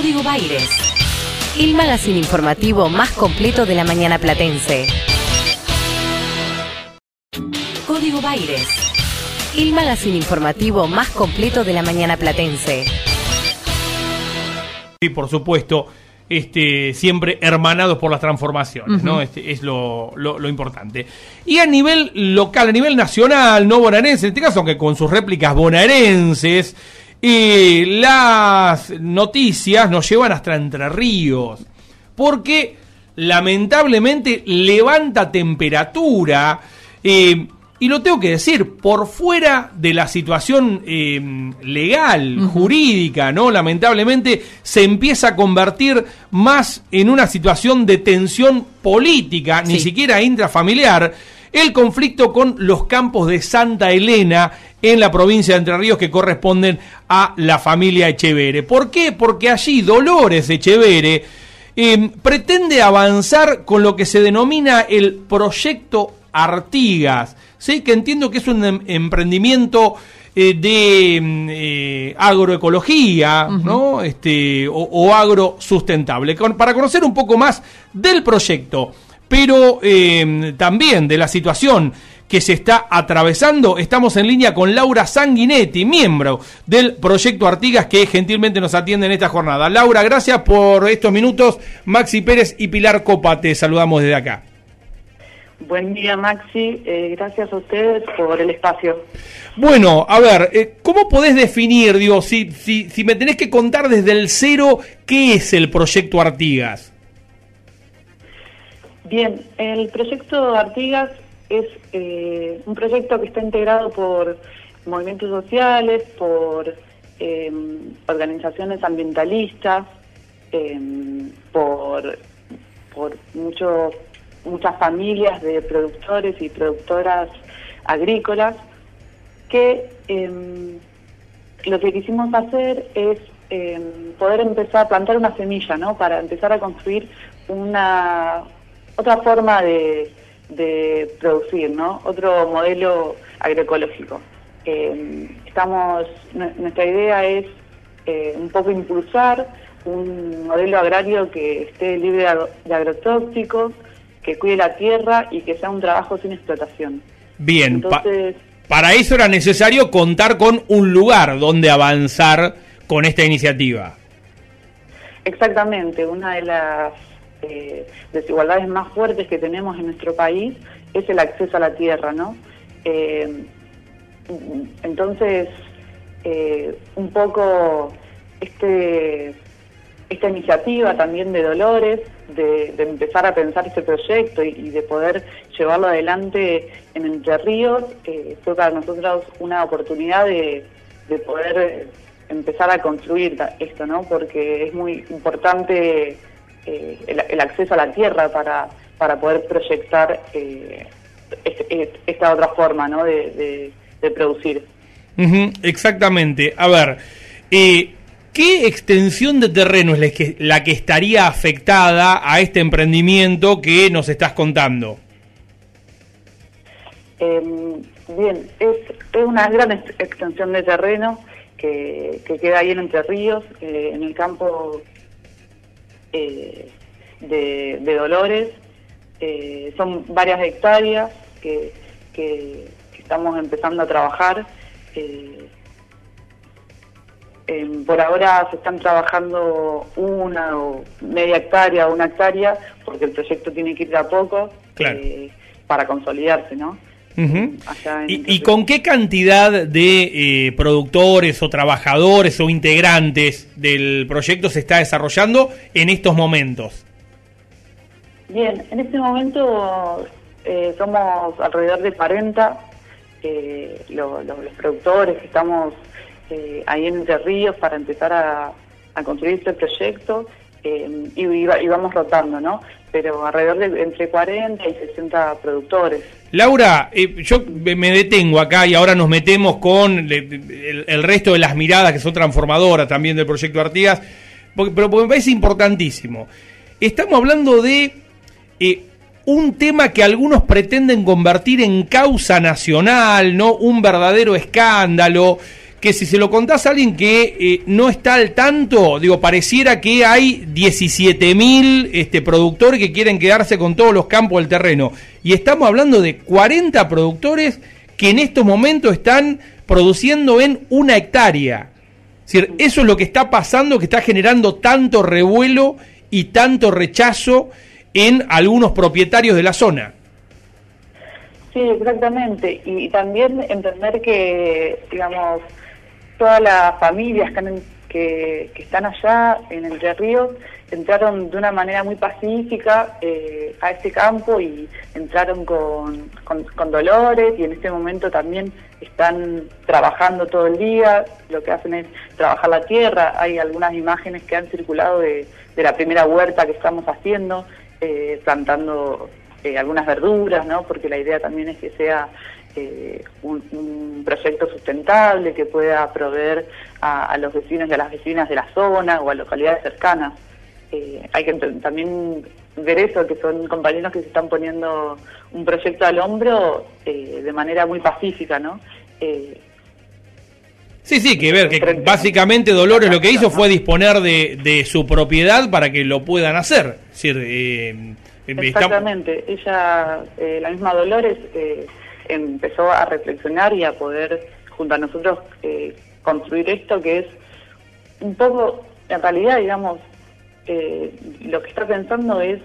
Código Baires. El magazine informativo más completo de la mañana platense. Código Baires. El magazine informativo más completo de la mañana platense. Y por supuesto, este, siempre hermanados por las transformaciones, ¿no? Este, es lo, lo, lo, importante. Y a nivel local, a nivel nacional, no bonaerense, en este caso, aunque con sus réplicas bonaerenses, y las noticias nos llevan hasta Entre Ríos, porque lamentablemente levanta temperatura. Eh, y lo tengo que decir, por fuera de la situación eh, legal, jurídica, ¿no? Lamentablemente se empieza a convertir más en una situación de tensión política, ni siquiera intrafamiliar, el conflicto con los campos de Santa Elena en la provincia de Entre Ríos que corresponden a la familia Echevere. ¿Por qué? Porque allí Dolores Echevere eh, pretende avanzar con lo que se denomina el proyecto Artigas, ¿sí? que entiendo que es un em, emprendimiento eh, de mm, eh, agroecología ¿no? este, o, o agro sustentable. para conocer un poco más del proyecto, pero em, también de la situación que se está atravesando. Estamos en línea con Laura Sanguinetti, miembro del proyecto Artigas, que gentilmente nos atiende en esta jornada. Laura, gracias por estos minutos. Maxi Pérez y Pilar Copa, te saludamos desde acá. Buen día, Maxi. Eh, gracias a ustedes por el espacio. Bueno, a ver, eh, ¿cómo podés definir, digo, si, si, si me tenés que contar desde el cero, qué es el proyecto Artigas? Bien, el proyecto Artigas es eh, un proyecto que está integrado por movimientos sociales, por eh, organizaciones ambientalistas, eh, por, por muchos muchas familias de productores y productoras agrícolas que em, lo que quisimos hacer es em, poder empezar a plantar una semilla, ¿no? Para empezar a construir una otra forma de, de producir, ¿no? Otro modelo agroecológico. Em, estamos, nuestra idea es eh, un poco impulsar un modelo agrario que esté libre de agrotóxicos, que cuide la tierra y que sea un trabajo sin explotación. Bien, Entonces, para eso era necesario contar con un lugar donde avanzar con esta iniciativa. Exactamente, una de las eh, desigualdades más fuertes que tenemos en nuestro país es el acceso a la tierra, ¿no? Eh, entonces, eh, un poco este esta iniciativa también de Dolores, de, empezar a pensar este proyecto y, de poder llevarlo adelante en Entre Ríos, eh, fue para nosotros una oportunidad de, poder empezar a construir esto, ¿no? Porque es muy importante eh, el, acceso a la tierra para, para poder proyectar este, esta otra forma, ¿no? De, producir. exactamente. A ver, ¿Qué extensión de terreno es la que, la que estaría afectada a este emprendimiento que nos estás contando? Em, bien, es, una gran extensión de terreno que, queda ahí en Entre Ríos, eh, en el campo eh, de, Dolores. Eh, son varias hectáreas que, que, estamos empezando a trabajar. Em, por ahora se están trabajando una o media hectárea o una hectárea, porque el proyecto tiene que ir de a poco eh, para consolidarse, ¿no? ¿Y, con qué cantidad de eh, productores o trabajadores o integrantes del proyecto se está desarrollando en estos momentos? Bien, en este momento eh, somos alrededor de 40 los productores que estamos eh, ahí en Entre Ríos para empezar a, construir este proyecto eh, y, vamos rotando, ¿no? Pero alrededor de entre 40 y 60 productores. Laura, eh, yo me detengo acá y ahora nos metemos con el, resto de las miradas que son transformadoras también del proyecto Artigas, porque, pero me parece importantísimo. Estamos hablando de un tema que algunos pretenden convertir en causa nacional, ¿no? Un verdadero escándalo que si se lo contás a alguien que eh, no está al tanto, digo, pareciera que hay 17.000 este, productores que quieren quedarse con todos los campos del terreno. Y estamos hablando de 40 productores que en estos momentos están produciendo en una hectárea. Es decir, eso es lo que está pasando, que está generando tanto revuelo y tanto rechazo en algunos propietarios de la zona. Sí, exactamente. Y también entender que, digamos, todas las familias que, que, están allá en Entre Ríos entraron de una manera muy pacífica eh, a este campo y entraron con, con, dolores y en este momento también están trabajando todo el día, lo que hacen es trabajar la tierra, hay algunas imágenes que han circulado de, de la primera huerta que estamos haciendo, eh, plantando eh, algunas verduras, ¿no? porque la idea también es que sea eh, un, proyecto sustentable que pueda proveer a, los vecinos y a las vecinas de la zona o a localidades cercanas. Eh, hay que también ver eso, que son compañeros que se están poniendo un proyecto al hombro eh, de manera muy pacífica, ¿no? Sí, sí, que ver, que básicamente Dolores lo que hizo fue disponer de, su propiedad para que lo puedan hacer. Exactamente, ella, la misma Dolores, empezó a reflexionar y a poder, junto a nosotros, eh, construir esto que es un poco, en realidad, digamos, eh, lo que está pensando es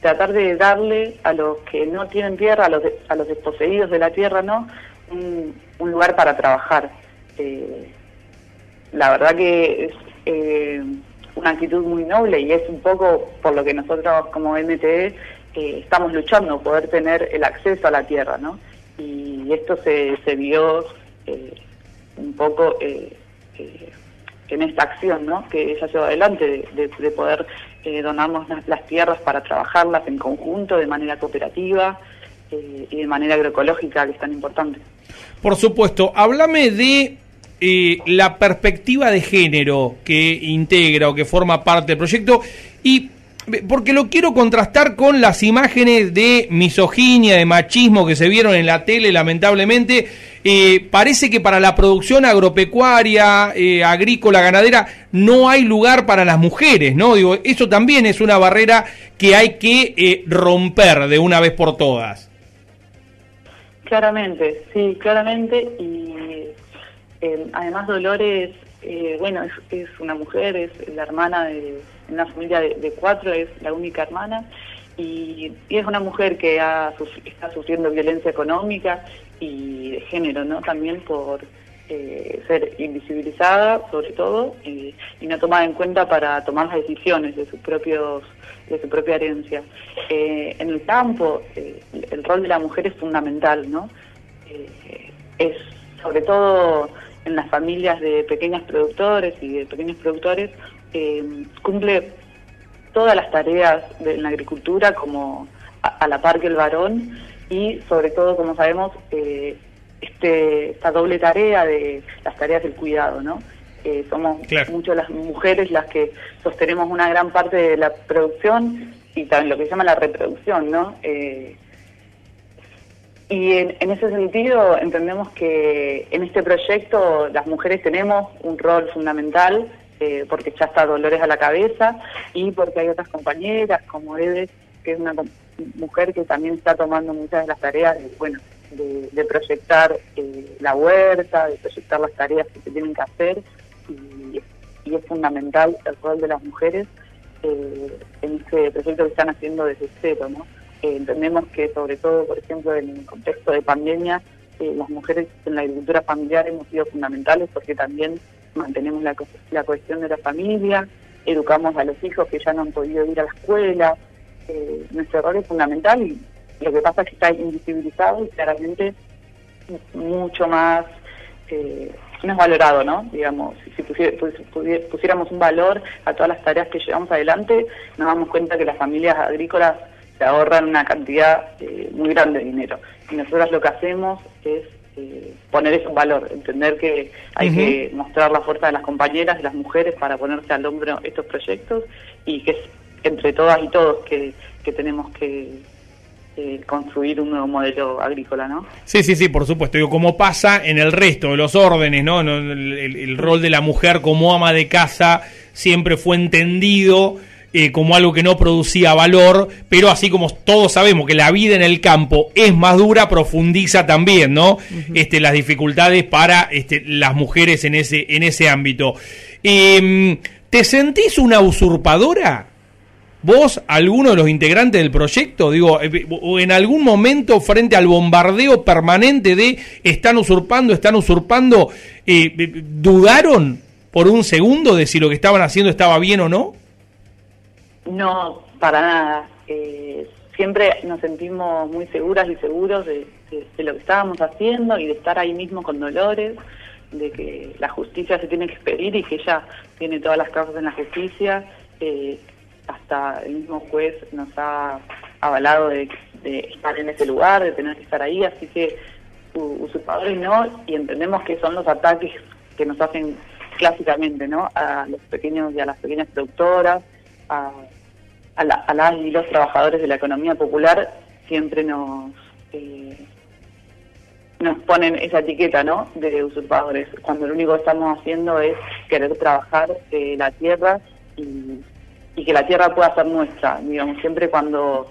tratar de darle a los que no tienen tierra, a los, a los desposeídos de la tierra, ¿no? Un, lugar para trabajar. Eh, la verdad que es una actitud muy noble y es un poco por lo que nosotros como MTE estamos luchando, poder tener el acceso a la tierra, ¿no? Y esto se, se vio eh, un poco eh, eh, en esta acción ¿no? que ella lleva adelante de, poder donarnos las, tierras para trabajarlas en conjunto, de manera cooperativa y de manera agroecológica, que es tan importante. Por supuesto, háblame de la perspectiva de género que integra o que forma parte del proyecto y porque lo quiero contrastar con las imágenes de misoginia, de machismo que se vieron en la tele, lamentablemente. Eh, parece que para la producción agropecuaria, eh, agrícola, ganadera, no hay lugar para las mujeres, ¿no? Digo, eso también es una barrera que hay que eh, romper de una vez por todas. Claramente, sí, claramente. Y además Dolores, bueno, es una mujer, es la hermana de una familia de, cuatro, es la única hermana, y, es una mujer que ha, está sufriendo violencia económica y de género, ¿no? También por eh, ser invisibilizada, sobre todo, y, no tomada en cuenta para tomar las decisiones de sus propios de su propia herencia. Eh, en el campo, eh, el rol de la mujer es fundamental, ¿no? es sobre todo en las familias de pequeños productores y de pequeños productores eh, cumple todas las tareas de la agricultura como a, la par que el varón y sobre todo, como sabemos, eh, este, esta doble tarea de las tareas del cuidado, ¿no? Eh, somos mucho las mujeres las que sostenemos una gran parte de la producción y también lo que se llama la reproducción, ¿no? Eh, y en, en, ese sentido entendemos que en este proyecto las mujeres tenemos un rol fundamental eh, porque ya está Dolores a la cabeza y porque hay otras compañeras como Eve, que es una mujer que también está tomando muchas de las tareas de, bueno, de, proyectar eh, la huerta, de proyectar las tareas que se tienen que hacer y, es fundamental el rol de las mujeres eh, en este proyecto que están haciendo desde cero, ¿no? Entendemos que sobre todo, por ejemplo, en el contexto de pandemia, las mujeres en la agricultura familiar hemos sido fundamentales porque también mantenemos la, la cuestión de la familia, educamos a los hijos que ya no han podido ir a la escuela. Eh, nuestro rol es fundamental y lo que pasa es que está invisibilizado y claramente mucho más eh, no es valorado, ¿no? Digamos, si pusiéramos un valor a todas las tareas que llevamos adelante, nos damos cuenta que las familias agrícolas se ahorran una cantidad eh, muy grande de dinero. Y nosotros lo que hacemos es eh, poner eso en valor, entender que hay que mostrar la fuerza de las compañeras, de las mujeres para ponerse al hombro estos proyectos y que es entre todas y todos que, tenemos que, eh, construir un nuevo modelo agrícola, ¿no? Sí, sí, sí, por supuesto. Digo, como pasa en el resto de los órdenes, ¿no? No, El, el- el rol de la mujer como ama de casa siempre fue entendido eh, como algo que no producía valor, pero así como todos sabemos que la vida en el campo es más dura, profundiza también, ¿no? este, las dificultades para este, las mujeres en ese, en ese ámbito. Em, ¿Te sentís una usurpadora? ¿Vos, alguno de los integrantes del proyecto, digo, eh, o en algún momento frente al bombardeo permanente de están usurpando, están usurpando, eh, dudaron por un segundo de si lo que estaban haciendo estaba bien o no? No, para nada. Eh, siempre nos sentimos muy seguras y seguros de, lo que estábamos haciendo y de estar ahí mismo con Dolores, de que la justicia se tiene que expedir y que ella tiene todas las causas en la justicia. Eh, hasta el mismo juez nos ha avalado de, de estar en ese lugar, de tener que estar ahí, así que usurpadores no, y entendemos que son los ataques que nos hacen clásicamente, ¿no? A los pequeños y a las pequeñas productoras, a, a, la- a las y los trabajadores de la economía popular, siempre nos eh, nos ponen esa etiqueta, ¿no? De usurpadores, cuando lo único que estamos haciendo es querer trabajar eh, la tierra y, y que la tierra pueda ser nuestra, digamos, siempre cuando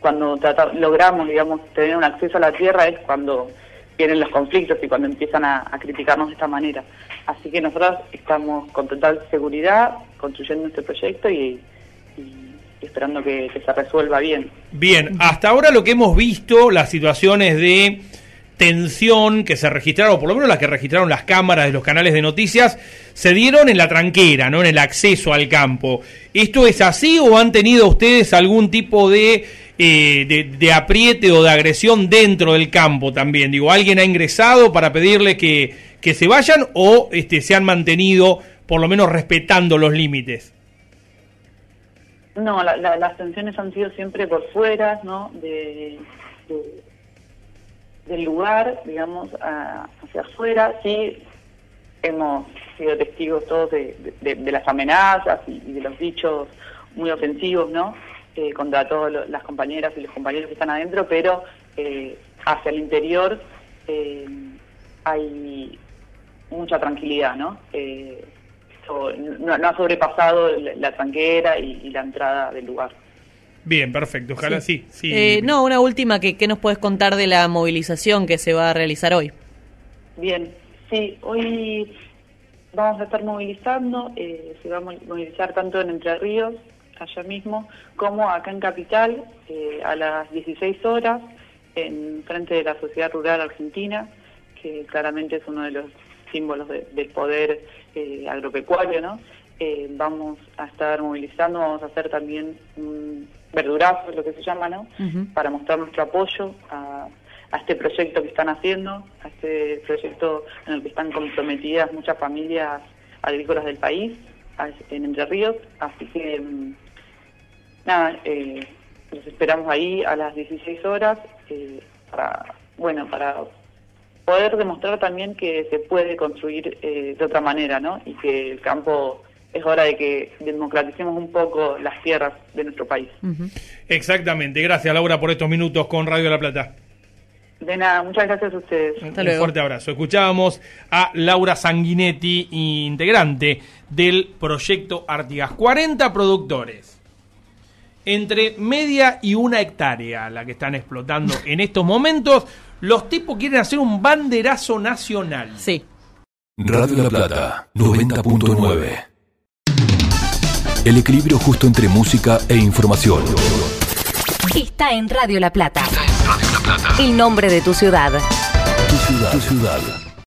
cuando trata- logramos, digamos, tener un acceso a la tierra es cuando vienen los conflictos y cuando empiezan a, a criticarnos de esta manera. Así que nosotros estamos con total seguridad construyendo este proyecto y, y esperando que, se resuelva bien. Bien, hasta ahora lo que hemos visto, las situaciones de tensión que se registraron, por lo menos las que registraron las cámaras de los canales de noticias, se dieron en la tranquera, ¿no? En el acceso al campo. ¿Esto es así o han tenido ustedes algún tipo de, eh, de, de apriete o de agresión dentro del campo también? Digo, ¿alguien ha ingresado para pedirle que, que se vayan o este, se han mantenido por lo menos respetando los límites? No, la- la- las tensiones han sido siempre por fuera, ¿no? De, de- del lugar, digamos, a- hacia afuera. Sí, hemos sido testigos todos de, las amenazas y, de los dichos muy ofensivos, ¿no? Eh, contra todas las compañeras y los compañeros que están adentro, pero eh, hacia el interior eh, hay mucha tranquilidad, ¿no? Eh, no, no ha sobrepasado la, tranquera y, y la entrada del lugar. Bien, perfecto. Ojalá sí. sí. Eh, no, una última, que, ¿qué nos puedes contar de la movilización que se va a realizar hoy? Bien, sí, hoy vamos a estar movilizando, eh, se va a mo- movilizar tanto en Entre Ríos, allá mismo, como acá en Capital, eh, a las 16 horas, en frente de la Sociedad Rural Argentina, que claramente es uno de los símbolos de- del poder eh, agropecuario, ¿no? Eh, vamos a estar movilizando, vamos a hacer también un verdurazo, lo que se llama, ¿no? Para mostrar nuestro apoyo a, a este proyecto que están haciendo, a este proyecto en el que están comprometidas muchas familias agrícolas del país, en Entre Ríos. Así que, mm, nada, eh, los esperamos ahí a las 16 horas eh, para, bueno, para poder demostrar también que se puede construir eh, de otra manera, ¿no? Y que el campo es hora de que democraticemos un poco las tierras de nuestro país. Exactamente. Gracias, Laura, por estos minutos con Radio La Plata. De nada, muchas gracias a ustedes. Hasta Un luego. fuerte abrazo. Escuchábamos a Laura Sanguinetti, integrante del proyecto Artigas. 40 productores. Entre media y una hectárea la que están explotando en estos momentos. Los tipos quieren hacer un banderazo nacional. Sí. Radio La Plata 90.9 El equilibrio justo entre música e información. Está en Radio La Plata. El nombre de tu ciudad. Tu ciudad. Tu ciudad.